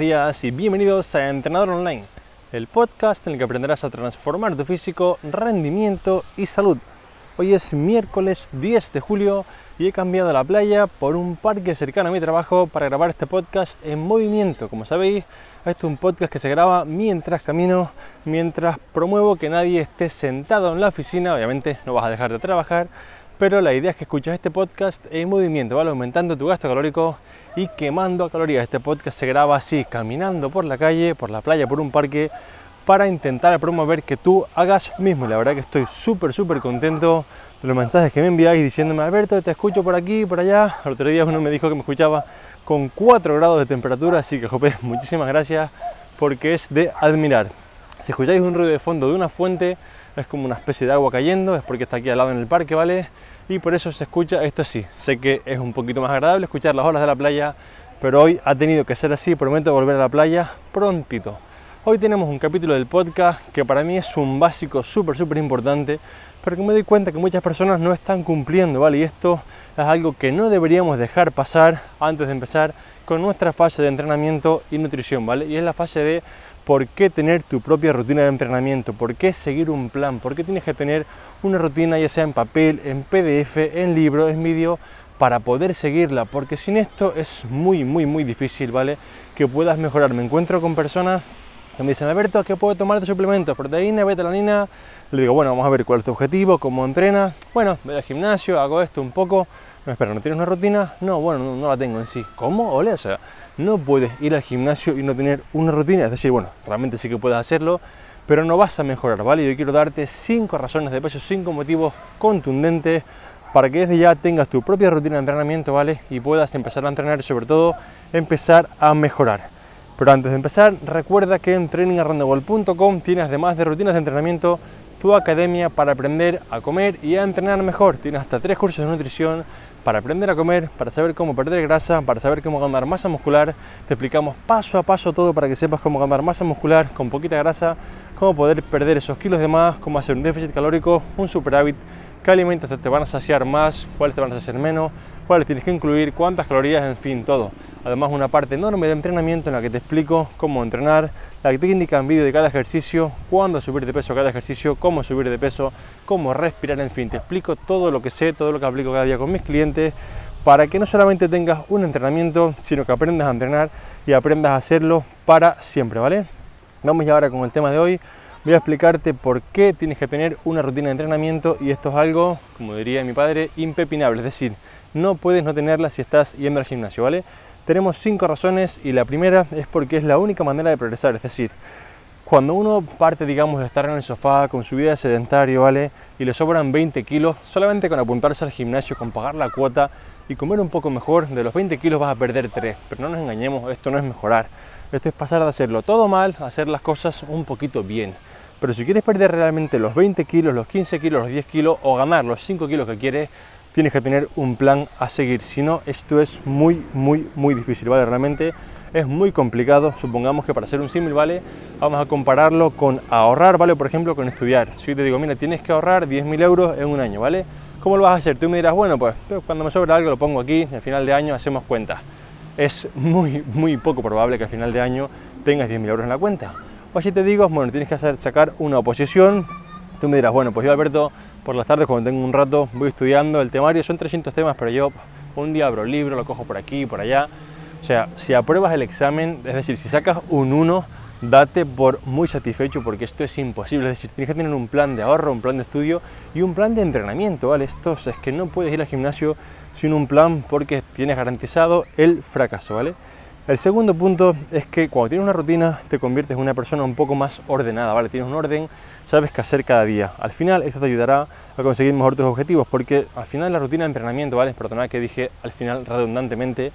días y bienvenidos a Entrenador Online, el podcast en el que aprenderás a transformar tu físico, rendimiento y salud. Hoy es miércoles 10 de julio y he cambiado la playa por un parque cercano a mi trabajo para grabar este podcast en movimiento. Como sabéis, este es un podcast que se graba mientras camino, mientras promuevo que nadie esté sentado en la oficina. Obviamente no vas a dejar de trabajar, pero la idea es que escuches este podcast en movimiento, ¿vale? Aumentando tu gasto calórico y quemando calorías. Este podcast se graba así, caminando por la calle, por la playa, por un parque, para intentar promover que tú hagas mismo. la verdad que estoy súper, súper contento de los mensajes que me enviáis diciéndome, Alberto, te escucho por aquí, por allá. El otro día uno me dijo que me escuchaba con 4 grados de temperatura, así que, jope, muchísimas gracias porque es de admirar. Si escucháis un ruido de fondo de una fuente, es como una especie de agua cayendo, es porque está aquí al lado en el parque, ¿vale? y por eso se escucha esto así. Sé que es un poquito más agradable escuchar las olas de la playa, pero hoy ha tenido que ser así, prometo volver a la playa prontito. Hoy tenemos un capítulo del podcast que para mí es un básico súper, súper importante, pero que me doy cuenta que muchas personas no están cumpliendo, ¿vale? Y esto es algo que no deberíamos dejar pasar antes de empezar con nuestra fase de entrenamiento y nutrición, ¿vale? Y es la fase de por qué tener tu propia rutina de entrenamiento, por qué seguir un plan, por qué tienes que tener una rutina ya sea en papel, en PDF, en libro, en vídeo, para poder seguirla, porque sin esto es muy, muy, muy difícil, ¿vale? Que puedas mejorar. Me encuentro con personas que me dicen, Alberto, ¿qué puedo tomar de suplementos? Proteína, betalanina. Le digo, bueno, vamos a ver cuál es tu objetivo, cómo entrenas. Bueno, voy al gimnasio, hago esto un poco. No, espera, ¿no tienes una rutina? No, bueno, no, no la tengo en sí. ¿Cómo? Ole, o sea, no puedes ir al gimnasio y no tener una rutina. Es decir, bueno, realmente sí que puedes hacerlo, pero no vas a mejorar, ¿vale? Yo quiero darte cinco razones de peso, cinco motivos contundentes para que desde ya tengas tu propia rutina de entrenamiento, ¿vale? Y puedas empezar a entrenar y sobre todo empezar a mejorar. Pero antes de empezar, recuerda que en trainingarrandable.com tienes además de rutinas de entrenamiento tu academia para aprender a comer y a entrenar mejor. Tienes hasta tres cursos de nutrición para aprender a comer, para saber cómo perder grasa, para saber cómo ganar masa muscular. Te explicamos paso a paso todo para que sepas cómo ganar masa muscular con poquita grasa, cómo poder perder esos kilos de más, cómo hacer un déficit calórico, un superávit, qué alimentos te van a saciar más, cuáles te van a saciar menos, cuáles tienes que incluir, cuántas calorías, en fin, todo. Además una parte enorme de entrenamiento en la que te explico cómo entrenar, la técnica en vídeo de cada ejercicio, cuándo subir de peso cada ejercicio, cómo subir de peso, cómo respirar, en fin, te explico todo lo que sé, todo lo que aplico cada día con mis clientes para que no solamente tengas un entrenamiento, sino que aprendas a entrenar y aprendas a hacerlo para siempre, ¿vale? Vamos ya ahora con el tema de hoy. Voy a explicarte por qué tienes que tener una rutina de entrenamiento y esto es algo, como diría mi padre, impepinable, es decir, no puedes no tenerla si estás yendo al gimnasio, ¿vale? Tenemos cinco razones y la primera es porque es la única manera de progresar, es decir, cuando uno parte, digamos, de estar en el sofá con su vida de sedentario, ¿vale? Y le sobran 20 kilos, solamente con apuntarse al gimnasio, con pagar la cuota y comer un poco mejor, de los 20 kilos vas a perder 3. Pero no nos engañemos, esto no es mejorar. Esto es pasar de hacerlo todo mal a hacer las cosas un poquito bien. Pero si quieres perder realmente los 20 kilos, los 15 kilos, los 10 kilos o ganar los 5 kilos que quieres, tienes que tener un plan a seguir. Si no, esto es muy, muy, muy difícil, ¿vale? Realmente es muy complicado. Supongamos que para hacer un símil, ¿vale? Vamos a compararlo con ahorrar, ¿vale? Por ejemplo, con estudiar. Si yo te digo, mira, tienes que ahorrar 10.000 euros en un año, ¿vale? ¿Cómo lo vas a hacer? Tú me dirás, bueno, pues cuando me sobra algo lo pongo aquí, al final de año hacemos cuenta. Es muy, muy poco probable que al final de año tengas 10.000 euros en la cuenta. O si te digo, bueno, tienes que hacer, sacar una oposición, tú me dirás, bueno, pues yo Alberto por las tardes cuando tengo un rato voy estudiando el temario, son 300 temas, pero yo un día abro el libro, lo cojo por aquí, por allá. O sea, si apruebas el examen, es decir, si sacas un 1, date por muy satisfecho porque esto es imposible. Es decir, tienes que tener un plan de ahorro, un plan de estudio y un plan de entrenamiento, ¿vale? Esto es que no puedes ir al gimnasio sin un plan porque tienes garantizado el fracaso, ¿vale? El segundo punto es que cuando tienes una rutina te conviertes en una persona un poco más ordenada, ¿vale? Tienes un orden, sabes qué hacer cada día. Al final esto te ayudará a conseguir mejor tus objetivos porque al final la rutina de entrenamiento, ¿vale? Perdonad que dije al final redundantemente,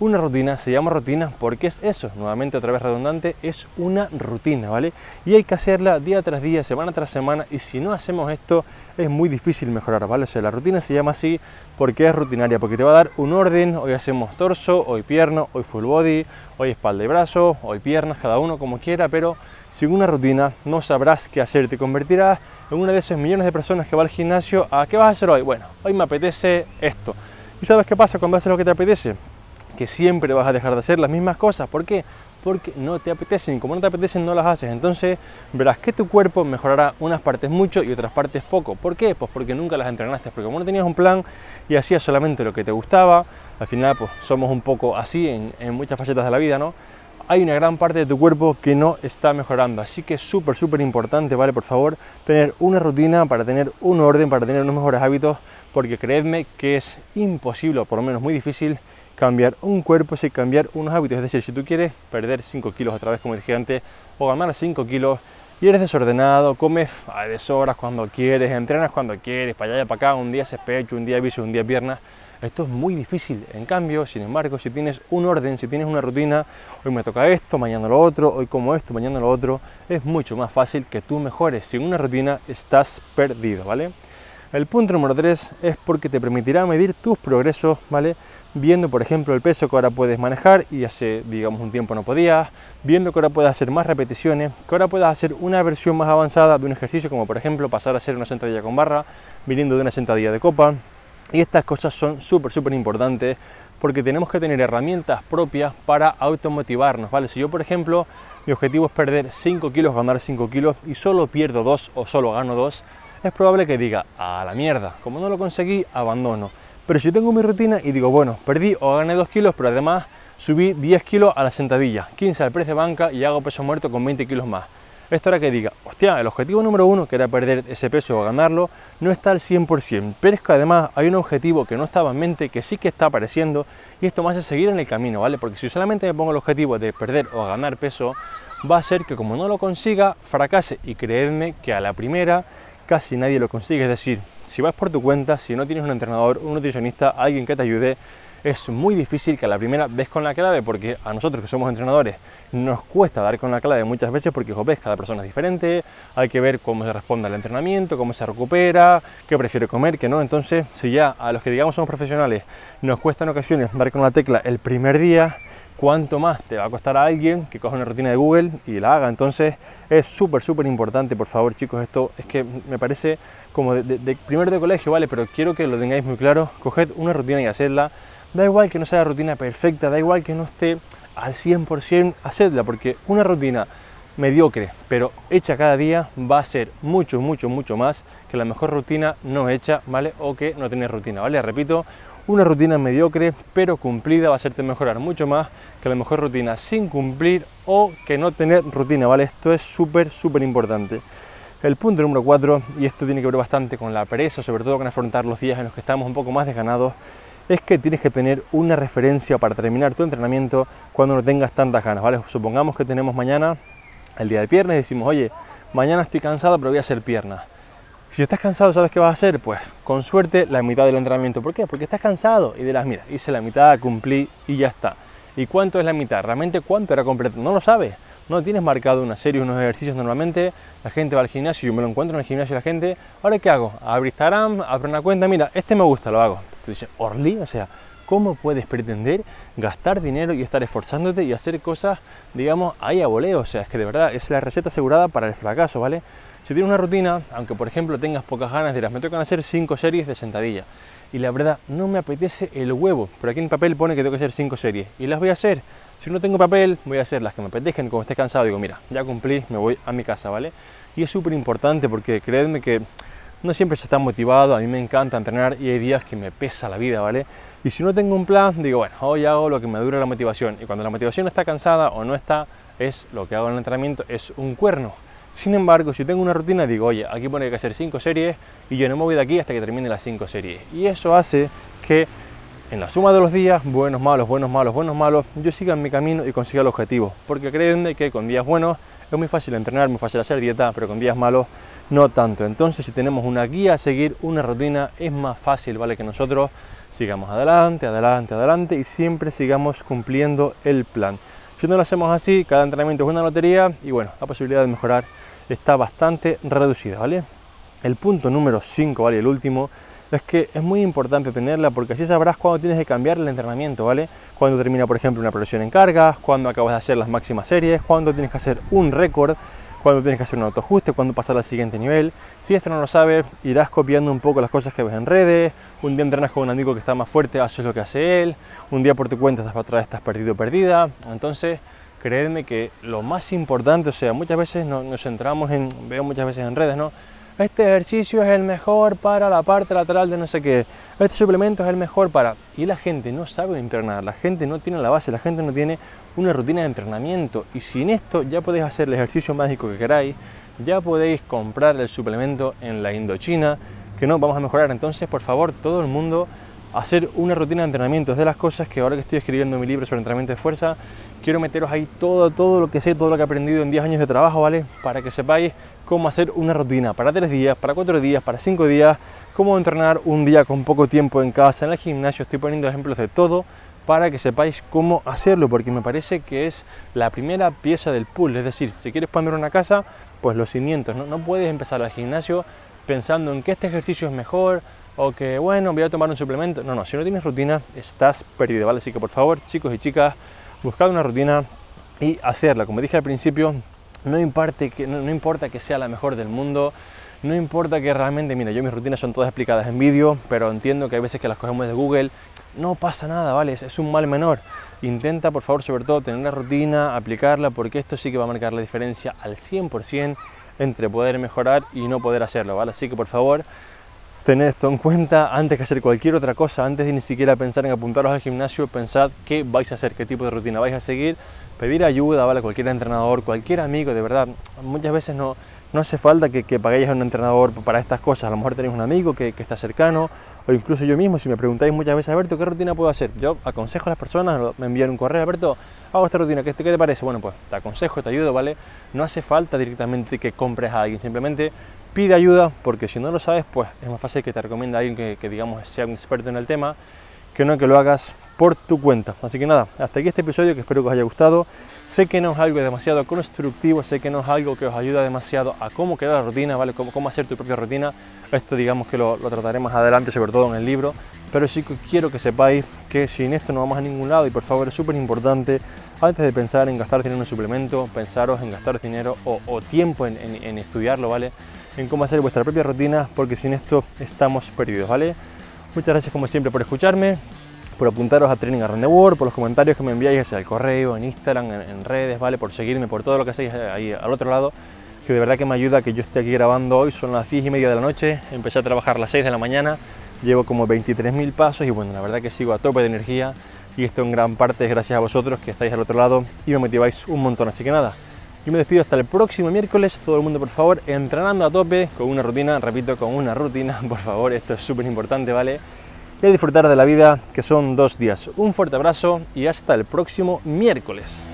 una rutina se llama rutina porque es eso, nuevamente otra vez redundante, es una rutina, ¿vale? Y hay que hacerla día tras día, semana tras semana y si no hacemos esto es muy difícil mejorar, ¿vale? O sea, la rutina se llama así porque es rutinaria, porque te va a dar un orden, hoy hacemos torso, hoy pierna, hoy full body, hoy espalda y brazo, hoy piernas, cada uno como quiera, pero sin una rutina no sabrás qué hacer, te convertirás en una de esas millones de personas que va al gimnasio a ¿qué vas a hacer hoy? Bueno, hoy me apetece esto. ¿Y sabes qué pasa cuando haces lo que te apetece? Que siempre vas a dejar de hacer las mismas cosas. ¿Por qué? porque no te apetecen. Como no te apetecen, no las haces. Entonces verás que tu cuerpo mejorará unas partes mucho y otras partes poco. ¿Por qué? Pues porque nunca las entrenaste. Porque como no tenías un plan y hacías solamente lo que te gustaba, al final pues somos un poco así en, muchas facetas de la vida, ¿no? hay una gran parte de tu cuerpo que no está mejorando. Así que es súper, súper importante, ¿vale? Por favor, tener una rutina para tener un orden, para tener unos mejores hábitos, porque creedme que es imposible, por lo menos muy difícil, cambiar un cuerpo sin cambiar unos hábitos. Es decir, si tú quieres perder 5 kilos otra vez, como dije antes, o ganar 5 kilos, y eres desordenado, comes a deshoras cuando quieres, entrenas cuando quieres, para allá y para acá, un día haces pecho, un día bíceps, un día piernas, esto es muy difícil. En cambio, sin embargo, si tienes un orden, si tienes una rutina, hoy me toca esto, mañana lo otro, hoy como esto, mañana lo otro, es mucho más fácil que tú mejores. Sin una rutina estás perdido, ¿vale? El punto número 3 es porque te permitirá medir tus progresos, ¿vale? Viendo, por ejemplo, el peso que ahora puedes manejar y hace, digamos, un tiempo no podías, viendo que ahora puedes hacer más repeticiones, que ahora puedas hacer una versión más avanzada de un ejercicio, como por ejemplo pasar a hacer una sentadilla con barra, viniendo de una sentadilla de copa, y estas cosas son súper, súper importantes porque tenemos que tener herramientas propias para automotivarnos, ¿vale? Si yo, por ejemplo, mi objetivo es perder 5 kilos, ganar 5 kilos y solo pierdo 2 o solo gano 2, es probable que diga, a la mierda, como no lo conseguí, abandono. Pero si tengo mi rutina y digo, bueno, perdí o gané 2 kilos, pero además subí 10 kilos a la sentadilla, 15 al precio de banca y hago peso muerto con 20 kilos más. Esto hará que diga, hostia, el objetivo número uno, que era perder ese peso o ganarlo, no está al 100%, pero es que además hay un objetivo que no estaba en mente, que sí que está apareciendo, y esto me hace seguir en el camino, ¿vale? Porque si solamente me pongo el objetivo de perder o ganar peso, va a ser que como no lo consiga, fracase, y creedme que a la primera casi nadie lo consigue, es decir, si vas por tu cuenta, si no tienes un entrenador, un nutricionista, alguien que te ayude, es muy difícil que a la primera des con la clave porque a nosotros que somos entrenadores nos cuesta dar con la clave muchas veces porque, ves, cada persona es diferente, hay que ver cómo se responde al entrenamiento, cómo se recupera, qué prefiere comer, qué no. Entonces, si ya a los que digamos somos profesionales nos cuesta en ocasiones dar con la tecla el primer día, cuánto más te va a costar a alguien que coja una rutina de Google y la haga. Entonces es súper, súper importante, por favor chicos, esto es que me parece como de, de, primero de colegio, ¿vale? Pero quiero que lo tengáis muy claro, coged una rutina y hacedla. Da igual que no sea la rutina perfecta, da igual que no esté al 100% hacedla, porque una rutina mediocre, pero hecha cada día, va a ser mucho, mucho, mucho más que la mejor rutina no hecha, ¿vale? O que no tener rutina, ¿vale? Repito, una rutina mediocre, pero cumplida, va a hacerte mejorar mucho más que la mejor rutina sin cumplir o que no tener rutina, ¿vale? Esto es súper, súper importante. El punto número 4, y esto tiene que ver bastante con la pereza, sobre todo con afrontar los días en los que estamos un poco más desganados, es que tienes que tener una referencia para terminar tu entrenamiento cuando no tengas tantas ganas, ¿vale? Supongamos que tenemos mañana el día de piernas y decimos, oye, mañana estoy cansado pero voy a hacer piernas. Si estás cansado, ¿sabes qué vas a hacer? Pues con suerte la mitad del entrenamiento. ¿Por qué? Porque estás cansado y dirás, mira, hice la mitad, cumplí y ya está. ¿Y cuánto es la mitad? ¿Realmente cuánto era completo? No lo sabes. No tienes marcado una serie, unos ejercicios normalmente. La gente va al gimnasio, yo me lo encuentro en el gimnasio la gente. ¿Ahora qué hago? Abro Instagram, abro una cuenta, mira, este me gusta, lo hago. Tú dices, Orly, o sea, ¿cómo puedes pretender gastar dinero y estar esforzándote y hacer cosas, digamos, ahí a voleo? O sea, es que de verdad es la receta asegurada para el fracaso, ¿vale? Si tienes una rutina, aunque por ejemplo tengas pocas ganas, dirás, me tocan hacer 5 series de sentadilla. Y la verdad, no me apetece el huevo. Pero aquí en papel pone que tengo que hacer 5 series. Y las voy a hacer. Si no tengo papel, voy a hacer las que me apetezcan. Como estés cansado, digo, mira, ya cumplí, me voy a mi casa, ¿vale? Y es súper importante porque creedme que no siempre se está motivado, a mí me encanta entrenar y hay días que me pesa la vida, ¿vale? Y si no tengo un plan, digo, bueno, hoy hago lo que me dura la motivación. Y cuando la motivación está cansada o no está, es lo que hago en el entrenamiento, es un cuerno. Sin embargo, si tengo una rutina, digo, oye, aquí pone que hacer 5 series y yo no me voy de aquí hasta que termine las 5 series. Y eso hace que en la suma de los días, buenos, malos, buenos, malos, buenos, malos, yo siga en mi camino y consiga el objetivo. Porque créanme que con días buenos es muy fácil entrenar, muy fácil hacer dieta, pero con días malos no tanto. Entonces, si tenemos una guía a seguir, una rutina, es más fácil, ¿vale? Que nosotros sigamos adelante, adelante, adelante y siempre sigamos cumpliendo el plan. Si no lo hacemos así, cada entrenamiento es una lotería y bueno, la posibilidad de mejorar está bastante reducida, ¿vale? El punto número 5, ¿vale? El último, es que es muy importante tenerla porque así sabrás cuándo tienes que cambiar el entrenamiento, ¿vale? Cuando termina, por ejemplo, una progresión en cargas, cuando acabas de hacer las máximas series, cuando tienes que hacer un récord cuando tienes que hacer un autoajuste, cuando pasar al siguiente nivel. Si esto no lo sabes, irás copiando un poco las cosas que ves en redes. Un día entrenas con un amigo que está más fuerte, haces lo que hace él. Un día por tu cuenta estás para atrás, estás perdido perdida. Entonces, creedme que lo más importante, o sea, muchas veces nos, nos centramos en, veo muchas veces en redes, ¿no? Este ejercicio es el mejor para la parte lateral de no sé qué, este suplemento es el mejor para... Y la gente no sabe entrenar, la gente no tiene la base, la gente no tiene una rutina de entrenamiento. Y sin esto ya podéis hacer el ejercicio mágico que queráis, ya podéis comprar el suplemento en la Indochina, que no vamos a mejorar. Entonces, por favor, todo el mundo hacer una rutina de entrenamiento. Es de las cosas que ahora que estoy escribiendo mi libro sobre entrenamiento de fuerza, quiero meteros ahí todo, todo lo que sé, todo lo que he aprendido en 10 años de trabajo, ¿vale? Para que sepáis cómo hacer una rutina para 3 días, para 4 días, para 5 días, cómo entrenar un día con poco tiempo en casa, en el gimnasio. Estoy poniendo ejemplos de todo para que sepáis cómo hacerlo, porque me parece que es la primera pieza del pool. Es decir, si quieres poner una casa, pues los cimientos. No, no puedes empezar al gimnasio pensando en que este ejercicio es mejor, o que bueno, voy a tomar un suplemento. No, no, si no tienes rutina, estás perdido, ¿vale? Así que por favor, chicos y chicas, buscad una rutina y hacerla. Como dije al principio, no importa que, no, importa que sea la mejor del mundo, no importa que realmente, mira, yo mis rutinas son todas explicadas en vídeo, pero entiendo que hay veces que las cogemos de Google, no pasa nada, ¿vale? Es, es un mal menor. Intenta, por favor, sobre todo, tener una rutina, aplicarla, porque esto sí que va a marcar la diferencia al 100% entre poder mejorar y no poder hacerlo, ¿vale? Así que, por favor, Tened esto en cuenta antes que hacer cualquier otra cosa, antes de ni siquiera pensar en apuntaros al gimnasio, pensad qué vais a hacer, qué tipo de rutina vais a seguir, pedir ayuda, ¿vale? Cualquier entrenador, cualquier amigo, de verdad. Muchas veces no, no hace falta que, que, paguéis a un entrenador para estas cosas. A lo mejor tenéis un amigo que, que, está cercano, o incluso yo mismo, si me preguntáis muchas veces, Alberto, ¿qué rutina puedo hacer? Yo aconsejo a las personas, me envían un correo, Alberto, hago esta rutina, ¿qué, ¿qué te parece? Bueno, pues te aconsejo, te ayudo, ¿vale? No hace falta directamente que compres a alguien, simplemente pide ayuda, porque si no lo sabes, pues es más fácil que te recomienda alguien que, que, digamos sea un experto en el tema, que no que lo hagas por tu cuenta. Así que nada, hasta aquí este episodio que espero que os haya gustado. Sé que no es algo demasiado constructivo, sé que no es algo que os ayuda demasiado a cómo quedar la rutina, ¿vale? Cómo, cómo hacer tu propia rutina. Esto digamos que lo, lo trataré más adelante, sobre todo en el libro. Pero sí que quiero que sepáis que sin esto no vamos a ningún lado y por favor es súper importante antes de pensar en gastar dinero en un suplemento, pensaros en gastar dinero o, tiempo en, en estudiarlo, ¿vale? En cómo hacer vuestra propia rutina, porque sin esto estamos perdidos, ¿vale? Muchas gracias como siempre por escucharme, por apuntaros a Training the World, por los comentarios que me enviáis hacia el correo, en Instagram, en, redes, ¿vale? Por seguirme, por todo lo que hacéis ahí al otro lado, que de verdad que me ayuda que yo esté aquí grabando hoy, son las 10 y media de la noche, empecé a trabajar a las 6 de la mañana, llevo como 23.000 pasos y bueno, la verdad que sigo a tope de energía y esto en gran parte es gracias a vosotros que estáis al otro lado y me motiváis un montón, así que nada, me despido hasta el próximo miércoles. Todo el mundo, por favor, entrenando a tope con una rutina, repito, con una rutina, por favor, esto es súper importante, ¿vale? Y disfrutar de la vida, que son dos días. Un fuerte abrazo y hasta el próximo miércoles.